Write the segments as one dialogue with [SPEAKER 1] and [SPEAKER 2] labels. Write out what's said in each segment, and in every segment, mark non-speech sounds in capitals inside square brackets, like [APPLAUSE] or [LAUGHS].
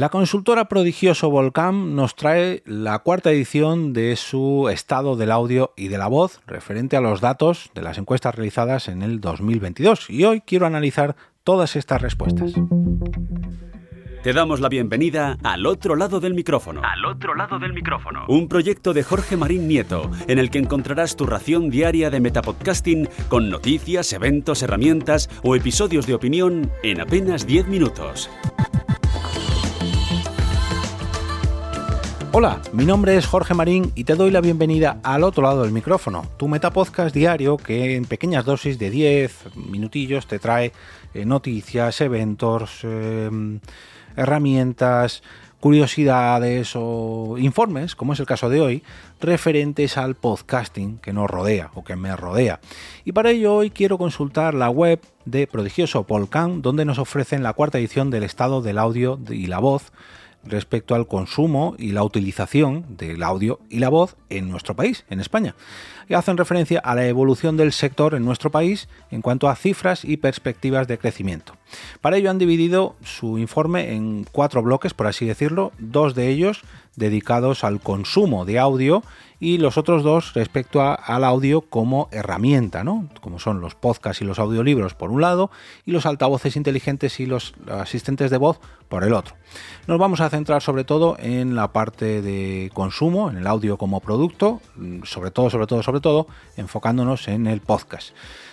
[SPEAKER 1] La consultora Prodigioso Volcam nos trae la cuarta edición de su estado del audio y de la voz referente a los datos de las encuestas realizadas en el 2022 y hoy quiero analizar todas estas respuestas.
[SPEAKER 2] Te damos la bienvenida al otro lado del micrófono.
[SPEAKER 3] Al otro lado del micrófono.
[SPEAKER 2] Un proyecto de Jorge Marín Nieto, en el que encontrarás tu ración diaria de metapodcasting con noticias, eventos, herramientas o episodios de opinión en apenas 10 minutos.
[SPEAKER 1] Hola, mi nombre es Jorge Marín y te doy la bienvenida al otro lado del micrófono, tu metapodcast diario que en pequeñas dosis de 10 minutillos te trae eh, noticias, eventos, em, herramientas, curiosidades o informes, como es el caso de hoy, referentes al podcasting que nos rodea o que me rodea. Y para ello hoy quiero consultar la web de Prodigioso Polcan, donde nos ofrecen la cuarta edición del estado del audio y la voz respecto al consumo y la utilización del audio y la voz en nuestro país, en España. Y hacen referencia a la evolución del sector en nuestro país en cuanto a cifras y perspectivas de crecimiento. Para ello han dividido su informe en cuatro bloques, por así decirlo, dos de ellos dedicados al consumo de audio y los otros dos respecto al audio como herramienta, ¿no? como son los podcasts y los audiolibros por un lado y los altavoces inteligentes y los asistentes de voz por el otro. Nos vamos a centrar sobre todo en la parte de consumo, en el audio como producto, sobre todo, sobre todo, sobre todo, enfocándonos en el podcast.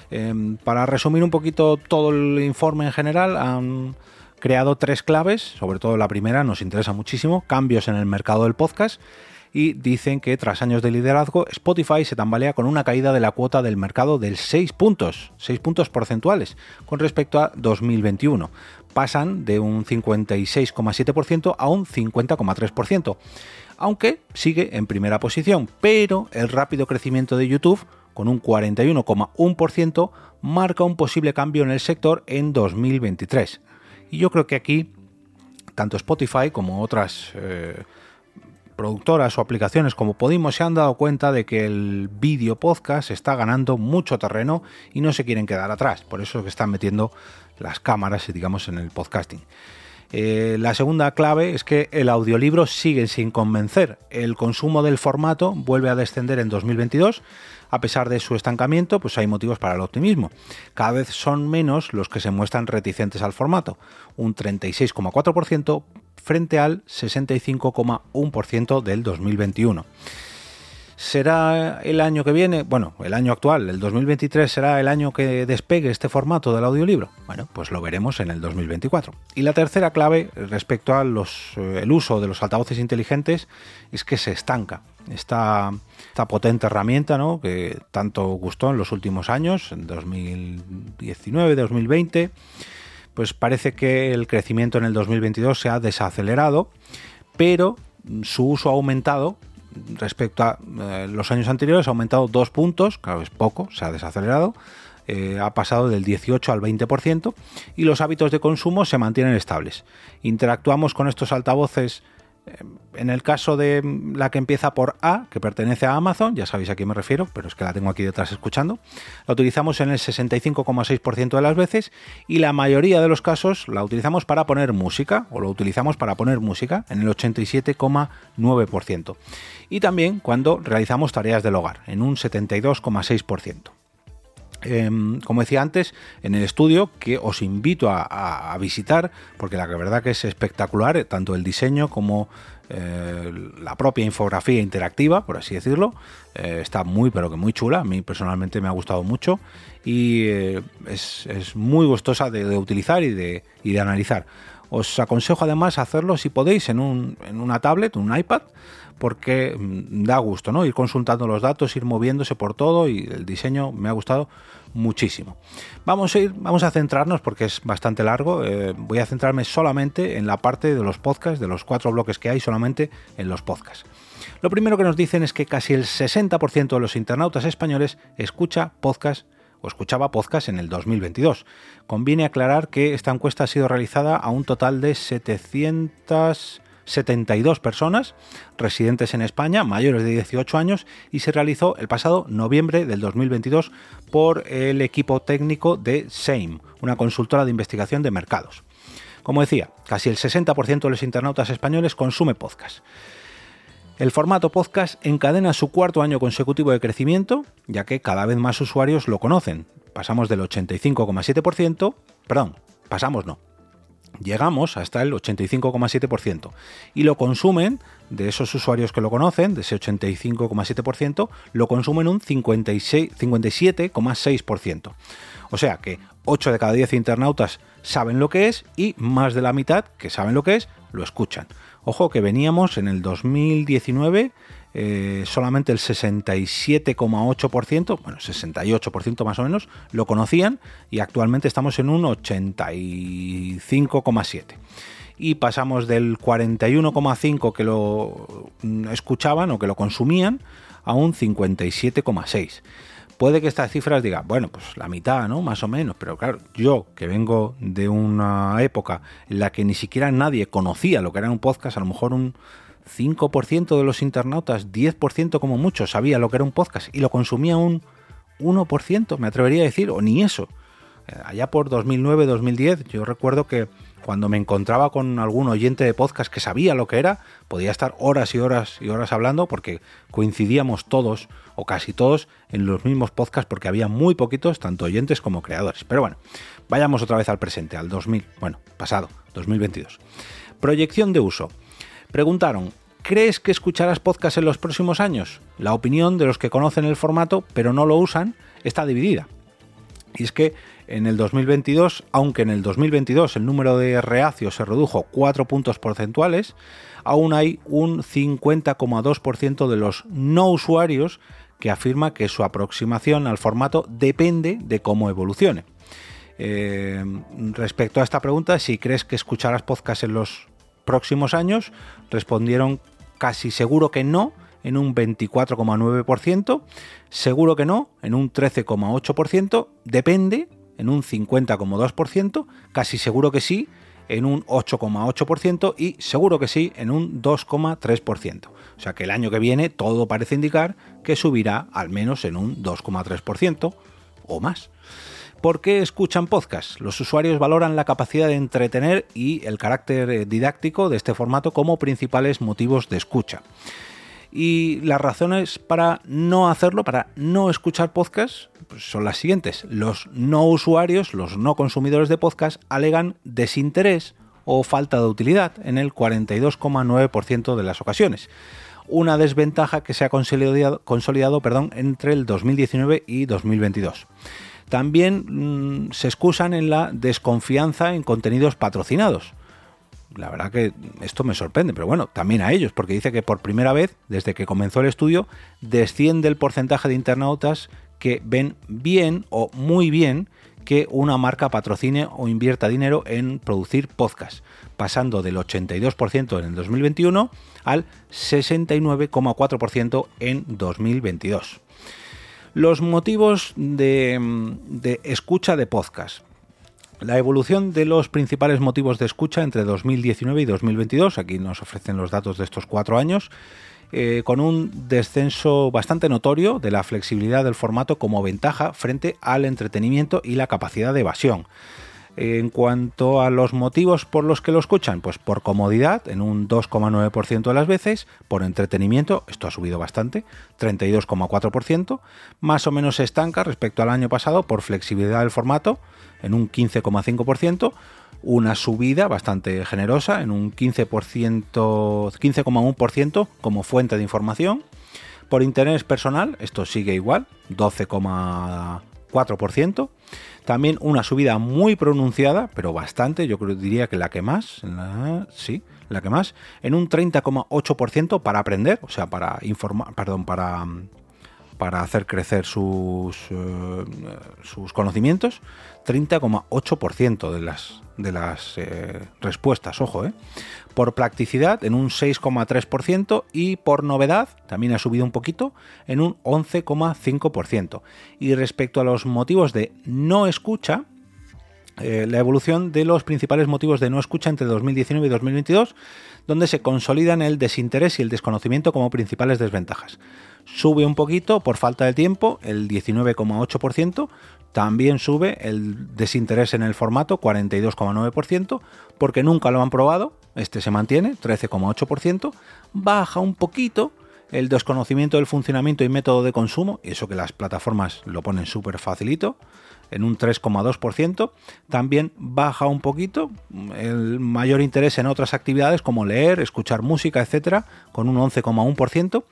[SPEAKER 1] Em, para resumir un poquito todo el informe en general, han creado tres claves, sobre todo la primera nos interesa muchísimo, cambios en el mercado del podcast y dicen que tras años de liderazgo Spotify se tambalea con una caída de la cuota del mercado del 6 puntos, 6 puntos porcentuales con respecto a 2021. Pasan de un 56,7% a un 50,3%, aunque sigue en primera posición, pero el rápido crecimiento de YouTube con un 41,1% marca un posible cambio en el sector en 2023. Y yo creo que aquí tanto Spotify como otras eh, productoras o aplicaciones como Podimo se han dado cuenta de que el vídeo podcast está ganando mucho terreno y no se quieren quedar atrás. Por eso es que están metiendo las cámaras, digamos, en el podcasting. Eh, la segunda clave es que el audiolibro sigue sin convencer. El consumo del formato vuelve a descender en 2022 a pesar de su estancamiento, pues hay motivos para el optimismo. Cada vez son menos los que se muestran reticentes al formato, un 36,4% frente al 65,1% del 2021. ¿Será el año que viene? Bueno, el año actual, el 2023, será el año que despegue este formato del audiolibro. Bueno, pues lo veremos en el 2024. Y la tercera clave respecto al eh, uso de los altavoces inteligentes es que se estanca. Esta, potente herramienta que tanto gustó en los últimos años, en 2019, 2020, pues parece que el crecimiento en el 2022 se ha desacelerado, pero su uso ha aumentado respecto a eh, los años anteriores ha aumentado dos puntos, claro, es poco, se ha desacelerado, eh, ha pasado del 18 al 20% y los hábitos de consumo se mantienen estables. Interactuamos con estos altavoces en el caso de la que empieza por A, que pertenece a Amazon, ya sabéis a quién me refiero, pero es que la tengo aquí detrás escuchando, la utilizamos en el 65,6% de las veces y la mayoría de los casos la utilizamos para poner música o lo utilizamos para poner música en el 87,9%. Y también cuando realizamos tareas del hogar, en un 72,6%. Em, como decía antes, en el estudio que os invito a, visitar, porque la verdad que es espectacular, eh, tanto el diseño como eh, la propia infografía interactiva, por así decirlo, eh, está muy pero que muy chula, a mí personalmente me ha gustado mucho y es, muy gustosa de, utilizar y de, y de analizar. Os aconsejo además hacerlo si podéis en, un, en una tablet, un iPad, porque mm, da gusto, ¿no? Ir consultando los datos, ir moviéndose por todo y el diseño me ha gustado muchísimo. Vamos a ir, vamos a centrarnos porque es bastante largo. Eh, voy a centrarme solamente en la parte de los podcasts, de los cuatro bloques que hay, solamente en los podcasts. Lo primero que nos dicen es que casi el 60% de los internautas españoles escucha podcast o escuchaba podcast en el 2022. Conviene aclarar que esta encuesta ha sido realizada a un total de 700 72 personas residentes en España, mayores de 18 años, y se realizó el pasado noviembre del 2022 por el equipo técnico de SAME, una consultora de investigación de mercados. Como decía, casi el 60% de los internautas españoles consume podcast. El formato podcast encadena su cuarto año consecutivo de crecimiento, ya que cada vez más usuarios lo conocen. Pasamos del 85,7%, perdón, pasamos no, llegamos hasta el 85,7% y lo consumen, de esos usuarios que lo conocen, de ese 85,7%, lo consumen un 57,6%. O sea que 8 de cada 10 internautas saben lo que es y más de la mitad que saben lo que es, lo escuchan. Ojo que veníamos en el 2019 eh, solamente el 67,8%, bueno, 68% más o menos, lo conocían y actualmente estamos en un 85,7%. Y pasamos del 41,5% que lo mm, escuchaban o que lo consumían a un 57,6%. Puede que estas cifras digan, bueno, pues la mitad, ¿no? Más o menos, pero claro, yo que vengo de una época en la que ni siquiera nadie conocía lo que era un podcast, a lo mejor un 5% de los internautas, 10% como mucho, sabía lo que era un podcast y lo consumía un 1%, me atrevería a decir, o ni eso. Eh, allá por 2009-2010, yo recuerdo que cuando me encontraba con algún oyente de podcast que sabía lo que era, podía estar horas y horas y horas hablando porque coincidíamos todos o casi todos en los mismos podcasts porque había muy poquitos, tanto oyentes como creadores. Pero bueno, vayamos otra vez al presente, al 2000, bueno, pasado, 2022. Proyección de uso. Preguntaron, ¿crees que escucharás podcast en los próximos años? La opinión de los que conocen el formato pero no lo usan está dividida. Y es que en el 2022, aunque en el 2022 el número de reacios se redujo 4 puntos porcentuales, aún hay un 50,2% de los no usuarios que afirma que su aproximación al formato depende de cómo evolucione. Eh, respecto a esta pregunta, si crees que escucharás podcast en los próximos años respondieron casi seguro que no en un 24,9%, seguro que no en un 13,8%, depende en un 50,2%, casi seguro que sí en un 8,8% y seguro que sí en un 2,3%. O sea que el año que viene todo parece indicar que subirá al menos en un 2,3% o más. ¿Por qué escuchan podcasts? Los usuarios valoran la capacidad de entretener y el carácter eh, didáctico de este formato como principales motivos de escucha. Y las razones para no hacerlo, para no escuchar podcasts, son las siguientes. Los no usuarios, los no consumidores de podcast, alegan desinterés o falta de utilidad en el 42,9% de las ocasiones. Una desventaja que se ha consolidado, consolidado perdón, entre el 2019 y 2022 también mm, se excusan en la desconfianza en contenidos patrocinados. La verdad que esto me sorprende, pero bueno, también a ellos, porque dice que por primera vez, desde que comenzó el estudio, desciende el porcentaje de internautas que ven bien o muy bien que una marca patrocine o invierta dinero en producir podcast, pasando del 82% en el 2021 al 69,4% en 2022. Los motivos de, escucha de podcast. La evolución de los principales motivos de escucha entre 2019 y 2022, aquí nos ofrecen los datos de estos cuatro años, eh, con un descenso bastante notorio de la flexibilidad del formato como ventaja frente al entretenimiento y la capacidad de evasión. En cuanto a los motivos por los que lo escuchan, pues por comodidad, en un 2,9% de las veces, por entretenimiento, esto ha subido bastante, 32,4%, más o menos se estanca respecto al año pasado por flexibilidad del formato, en un 15,5%, una subida bastante generosa, en un 15%, 15,1% como fuente de información. Por interés personal, esto sigue igual, 12,4%. También una subida muy pronunciada, pero bastante, yo creo, diría que la que más, sí, la que más, en un 30,8% para aprender, o sea, para informar, perdón, para, para hacer crecer sus, eh, sus conocimientos, 30,8% de las, de las eh, respuestas, ojo, eh. Por practicidad en un 6,3% y por novedad también ha subido un poquito en un 11,5%. Y respecto a los motivos de no escucha, eh, la evolución de los principales motivos de no escucha entre 2019 y 2022, donde se consolidan el desinterés y el desconocimiento como principales desventajas. Sube un poquito por falta de tiempo, el 19,8%, También sube el desinterés en el formato, 42,9%, porque nunca lo han probado. Este se mantiene, 13,8%. Baja un poquito el desconocimiento del funcionamiento y método de consumo, eso que las plataformas lo ponen súper facilito, en un 3,2%. También baja un poquito el mayor interés en otras actividades como leer, escuchar música, etcétera, con un 11,1%.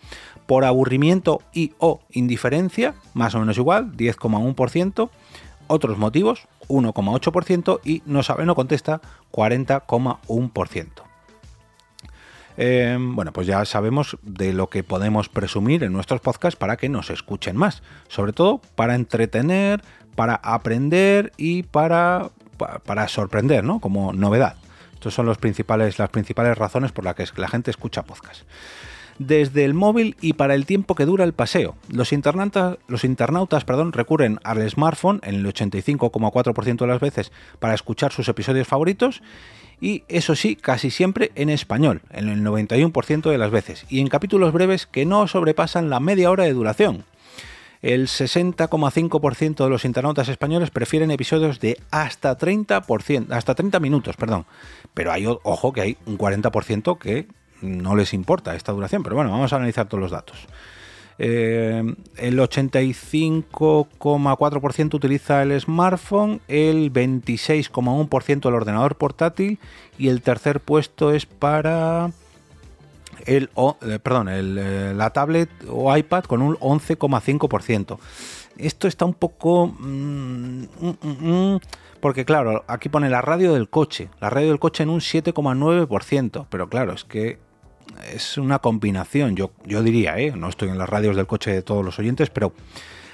[SPEAKER 1] Por aburrimiento y o indiferencia, más o menos igual, 10,1%. Otros motivos, 1,8%. Y no sabe, no contesta, 40,1%. Eh, bueno, pues ya sabemos de lo que podemos presumir en nuestros podcasts para que nos escuchen más. Sobre todo para entretener, para aprender y para, para sorprender, ¿no? Como novedad. Estas son los principales, las principales razones por las que la gente escucha podcast. Desde el móvil y para el tiempo que dura el paseo, los internautas, los internautas perdón, recurren al smartphone en el 85,4% de las veces para escuchar sus episodios favoritos y eso sí, casi siempre en español, en el 91% de las veces, y en capítulos breves que no sobrepasan la media hora de duración. El 60,5% de los internautas españoles prefieren episodios de hasta 30%, hasta 30 minutos, perdón. Pero hay, ojo, que hay un 40% que no les importa esta duración. Pero bueno, vamos a analizar todos los datos. Eh, el 85,4% utiliza el smartphone, el 26,1% el ordenador portátil y el tercer puesto es para el, eh, perdón, eh, la tablet o iPad con un 11,5%. Esto está un poco... Mm, mm, mm, porque claro, aquí pone la radio del coche, la radio del coche en un 7,9%, pero claro, es que es una combinación, yo, yo diría, ¿eh? no estoy en las radios del coche de todos los oyentes, pero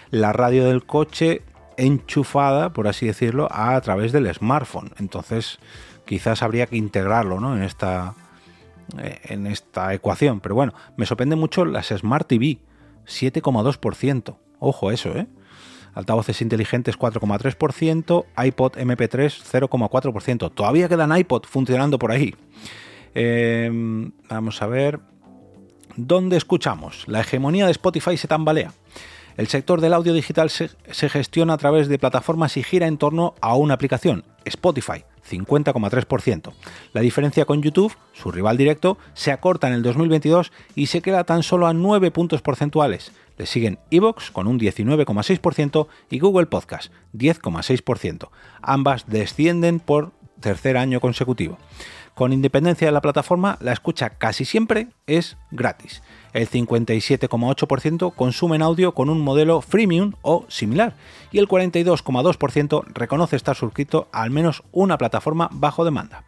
[SPEAKER 1] la radio del coche enchufada, por así decirlo, a, través del smartphone. Entonces, quizás habría que integrarlo ¿no? en, esta, eh, en esta ecuación. Pero bueno, me sorprende mucho las Smart TV, 7,2%. Ojo eso, ¿eh? Altavoces inteligentes 4,3%, iPod MP3 0,4%. Todavía quedan iPod funcionando por ahí. Em, vamos a ver. ¿Dónde escuchamos? La hegemonía de Spotify se tambalea. El sector del audio digital se, gestiona a través de plataformas y gira en torno a una aplicación, Spotify, 50,3%. La diferencia con YouTube, su rival directo, se acorta en el 2022 y se queda tan solo a 9 puntos porcentuales. Le siguen Evox con un 19,6% y Google Podcast, 10,6%. Ambas descienden por tercer año consecutivo. Con independencia de la plataforma, la escucha casi siempre es gratis. El 57,8% consumen audio con un modelo freemium o similar y el 42,2% reconoce estar suscrito a al menos una plataforma bajo demanda.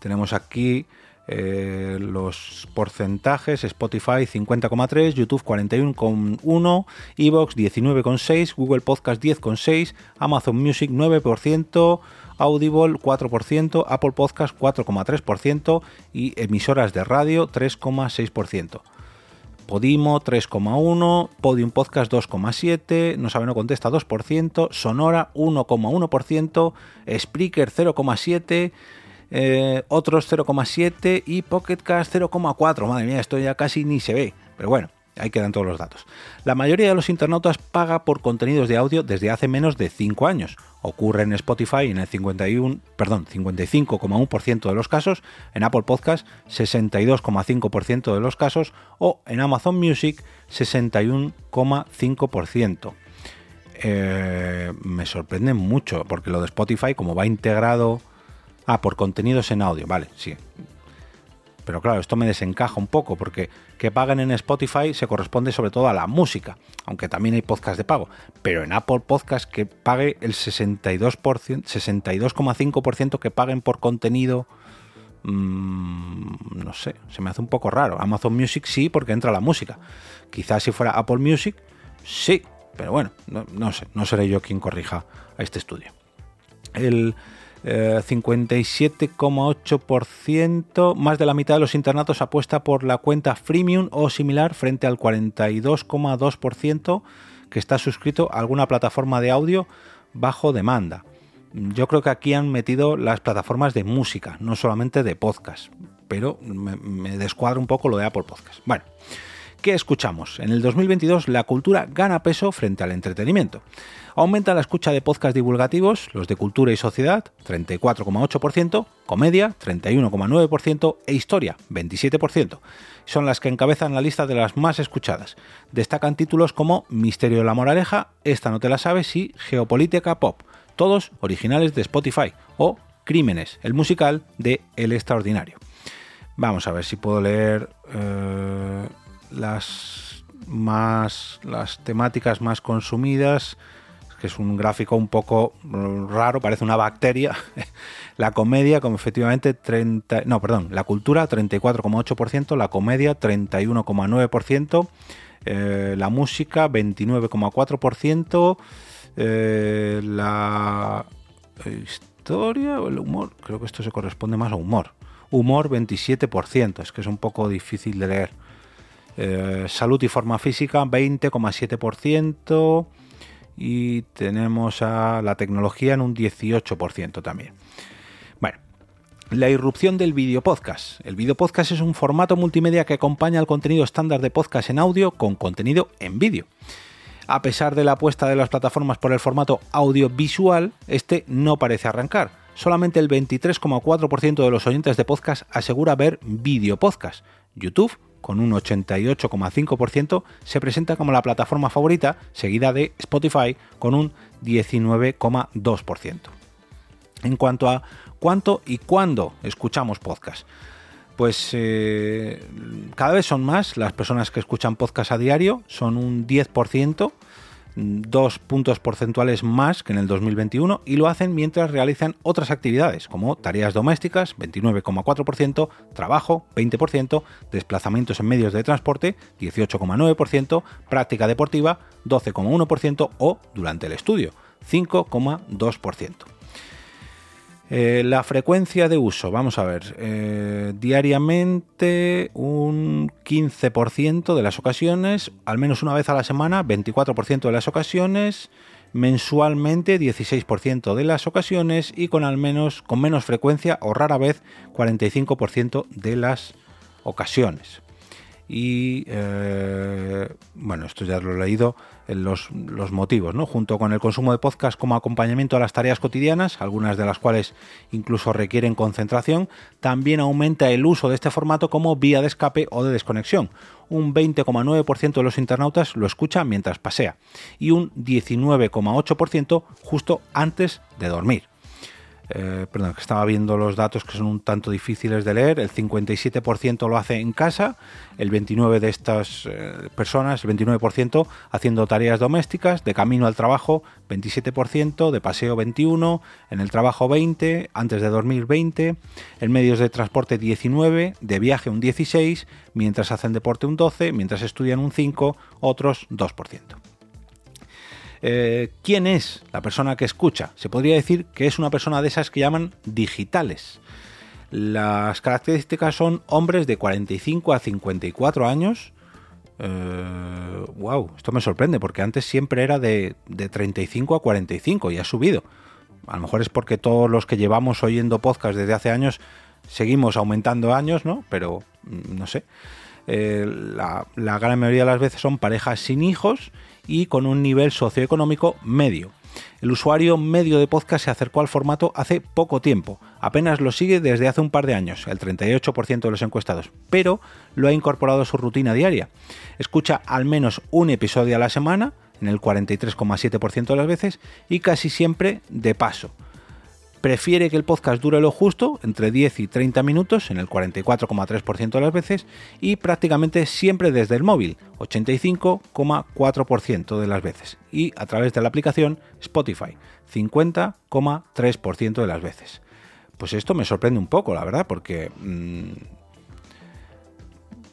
[SPEAKER 1] Tenemos aquí eh, los porcentajes, Spotify 50,3, YouTube 41,1, Evox 19,6, Google Podcast 10,6, Amazon Music 9%, Audible 4%, Apple Podcast 4,3% y emisoras de radio 3,6%. Podimo 3,1%, Podium Podcast 2,7%, No sabe no contesta 2%, Sonora 1,1%, Spreaker 0,7%, eh, otros 0,7% y Pocketcast 0,4%. Madre mía, esto ya casi ni se ve, pero bueno. Ahí quedan todos los datos. La mayoría de los internautas paga por contenidos de audio desde hace menos de 5 años. Ocurre en Spotify en el 51, perdón, 55,1% de los casos, en Apple Podcast 62,5% de los casos o en Amazon Music 61,5%. Eh, me sorprende mucho porque lo de Spotify como va integrado... Ah, por contenidos en audio, vale, sí, pero claro, esto me desencaja un poco porque que paguen en Spotify se corresponde sobre todo a la música, aunque también hay podcast de pago. Pero en Apple Podcast que pague el 62%, 62,5% que paguen por contenido, mmm, no sé, se me hace un poco raro. Amazon Music sí, porque entra la música. Quizás si fuera Apple Music, sí, pero bueno, no, no sé, no seré yo quien corrija a este estudio. El 57,8%, eh, más de la mitad de los internatos apuesta por la cuenta freemium o similar frente al 42,2% que está suscrito a alguna plataforma de audio bajo demanda. Yo creo que aquí han metido las plataformas de música, no solamente de podcast, pero me, me descuadra un poco lo de Apple Podcast. Bueno, ¿Qué escuchamos? En el 2022 la cultura gana peso frente al entretenimiento. Aumenta la escucha de podcast divulgativos, los de cultura y sociedad, 34,8%, comedia, 31,9% e historia, 27%. Son las que encabezan la lista de las más escuchadas. Destacan títulos como Misterio de la Moraleja, Esta no te la sabes y Geopolítica Pop, todos originales de Spotify, o Crímenes, el musical de El Extraordinario. Vamos a ver si puedo leer eh, las más las temáticas más consumidas que es un gráfico un poco raro, parece una bacteria. [LAUGHS] la comedia, como efectivamente 30, no, perdón, la cultura 34,8%, la comedia 31,9%, eh, la música 29,4%, eh, la historia o el humor, creo que esto se corresponde más a humor. Humor 27%, es que es un poco difícil de leer. Eh, salud y forma física 20,7% y tenemos a la tecnología en un 18% también. Bueno, la irrupción del video podcast. El video podcast es un formato multimedia que acompaña al contenido estándar de podcast en audio con contenido en vídeo. A pesar de la apuesta de las plataformas por el formato audiovisual, este no parece arrancar. Solamente el 23,4% de los oyentes de podcast asegura ver video podcast. YouTube con un 88,5%, se presenta como la plataforma favorita, seguida de Spotify con un 19,2%. En cuanto a cuánto y cuándo escuchamos podcast, pues eh, cada vez son más las personas que escuchan podcast a diario, son un 10%, dos puntos porcentuales más que en el 2021 y lo hacen mientras realizan otras actividades como tareas domésticas 29,4%, trabajo 20%, desplazamientos en medios de transporte 18,9%, práctica deportiva 12,1% o durante el estudio 5,2%. Eh, la frecuencia de uso, vamos a ver, eh, diariamente un 15% de las ocasiones, al menos una vez a la semana, 24% de las ocasiones, mensualmente 16% de las ocasiones y con al menos con menos frecuencia o rara vez 45% de las ocasiones y eh, bueno, esto ya lo he leído, los, los, motivos, ¿no? Junto con el consumo de podcast como acompañamiento a las tareas cotidianas, algunas de las cuales incluso requieren concentración, también aumenta el uso de este formato como vía de escape o de desconexión. Un 20,9% de los internautas lo escucha mientras pasea y un 19,8% justo antes de dormir. Eh, perdón, que estaba viendo los datos que son un tanto difíciles de leer. El 57% lo hace en casa, el 29% de estas eh, personas, el 29% haciendo tareas domésticas, de camino al trabajo 27%, de paseo 21%, en el trabajo 20%, antes de dormir 20%, en medios de transporte 19%, de viaje un 16%, mientras hacen deporte un 12%, mientras estudian un 5%, otros 2%. Eh, ¿Quién es la persona que escucha? Se podría decir que es una persona de esas que llaman digitales. Las características son hombres de 45 a 54 años. wow, eh, esto me sorprende porque antes siempre era de, de 35 a 45 y ha subido. A lo mejor es porque todos los que llevamos oyendo podcast desde hace años seguimos aumentando años, ¿no? Pero mm, no sé. Eh, la, gran mayoría de las veces son parejas sin hijos y con un nivel socioeconómico medio. El usuario medio de podcast se acercó al formato hace poco tiempo, apenas lo sigue desde hace un par de años, el 38% de los encuestados, pero lo ha incorporado a su rutina diaria. Escucha al menos un episodio a la semana, en el 43,7% de las veces, y casi siempre de paso prefiere que el podcast dure lo justo, entre 10 y 30 minutos, en el 44,3% de las veces, y prácticamente siempre desde el móvil, 85,4% de las veces, y a través de la aplicación Spotify, 50,3% de las veces. Pues esto me sorprende un poco, la verdad, porque... Mm,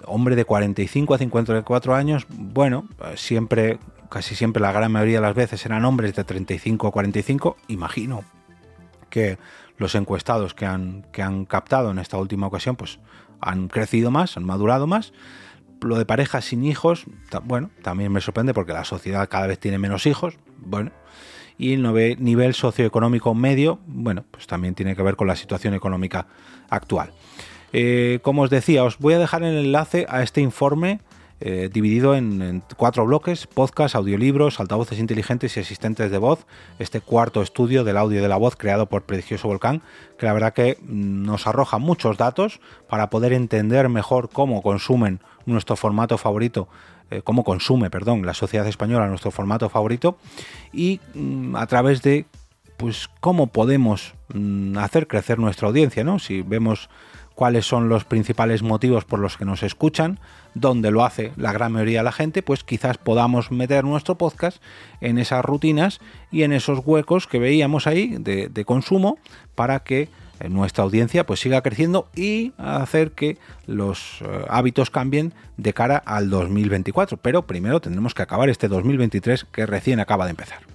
[SPEAKER 1] hombre de 45 a 54 años, bueno, siempre, casi siempre la gran mayoría de las veces eran hombres de 35 a 45, imagino, que los encuestados que han, que han captado en esta última ocasión pues han crecido más, han madurado más. Lo de parejas sin hijos, bueno, también me sorprende porque la sociedad cada vez tiene menos hijos, bueno, y el nivel socioeconómico medio, bueno, pues también tiene que ver con la situación económica actual. Eh, como os decía, os voy a dejar el enlace a este informe eh, dividido en, cuatro bloques, podcast, audiolibros, altavoces inteligentes y asistentes de voz. Este cuarto estudio del audio y de la voz creado por Prodigioso Volcán, que la verdad que mm, nos arroja muchos datos para poder entender mejor cómo consumen nuestro formato favorito eh, cómo consume, perdón, la sociedad española nuestro formato favorito y mm, a través de pues cómo podemos mm, hacer crecer nuestra audiencia, ¿no? Si vemos cuáles son los principales motivos por los que nos escuchan, dónde lo hace la gran mayoría de la gente, pues quizás podamos meter nuestro podcast en esas rutinas y en esos huecos que veíamos ahí de, consumo para que eh, nuestra audiencia pues siga creciendo y hacer que los eh, hábitos cambien de cara al 2024. Pero primero tendremos que acabar este 2023 que recién acaba de empezar.